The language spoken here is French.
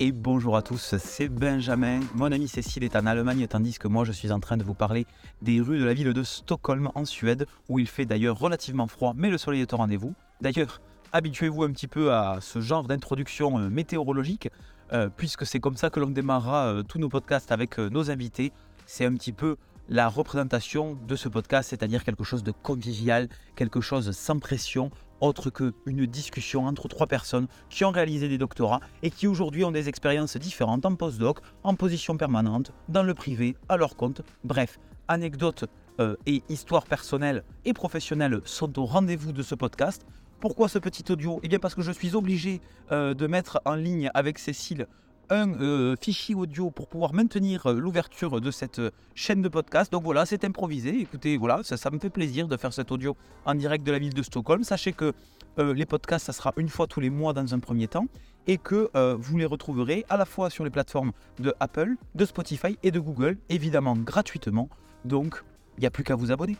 Et bonjour à tous, c'est Benjamin. Mon ami Cécile est en Allemagne tandis que moi je suis en train de vous parler des rues de la ville de Stockholm en Suède où il fait d'ailleurs relativement froid mais le soleil est au rendez-vous. D'ailleurs, habituez-vous un petit peu à ce genre d'introduction euh, météorologique euh, puisque c'est comme ça que l'on démarrera euh, tous nos podcasts avec nos invités. C'est un petit peu la représentation de ce podcast, c'est-à-dire quelque chose de convivial, quelque chose sans pression, autre qu'une discussion entre trois personnes qui ont réalisé des doctorats et qui aujourd'hui ont des expériences différentes en postdoc, en position permanente, dans le privé, à leur compte. Bref, anecdotes euh, et histoires personnelles et professionnelles sont au rendez-vous de ce podcast. Pourquoi ce petit audio? Eh bien parce que je suis obligé euh, de mettre en ligne avec Cécile un euh, fichier audio pour pouvoir maintenir euh, l'ouverture de cette euh, chaîne de podcast. Donc voilà, c'est improvisé. Écoutez, voilà, ça, me fait plaisir de faire cet audio en direct de la ville de Stockholm. Sachez que les podcasts, ça sera une fois tous les mois dans un premier temps et que vous les retrouverez à la fois sur les plateformes de Apple, de Spotify et de Google, évidemment gratuitement. Donc, il n'y a plus qu'à vous abonner.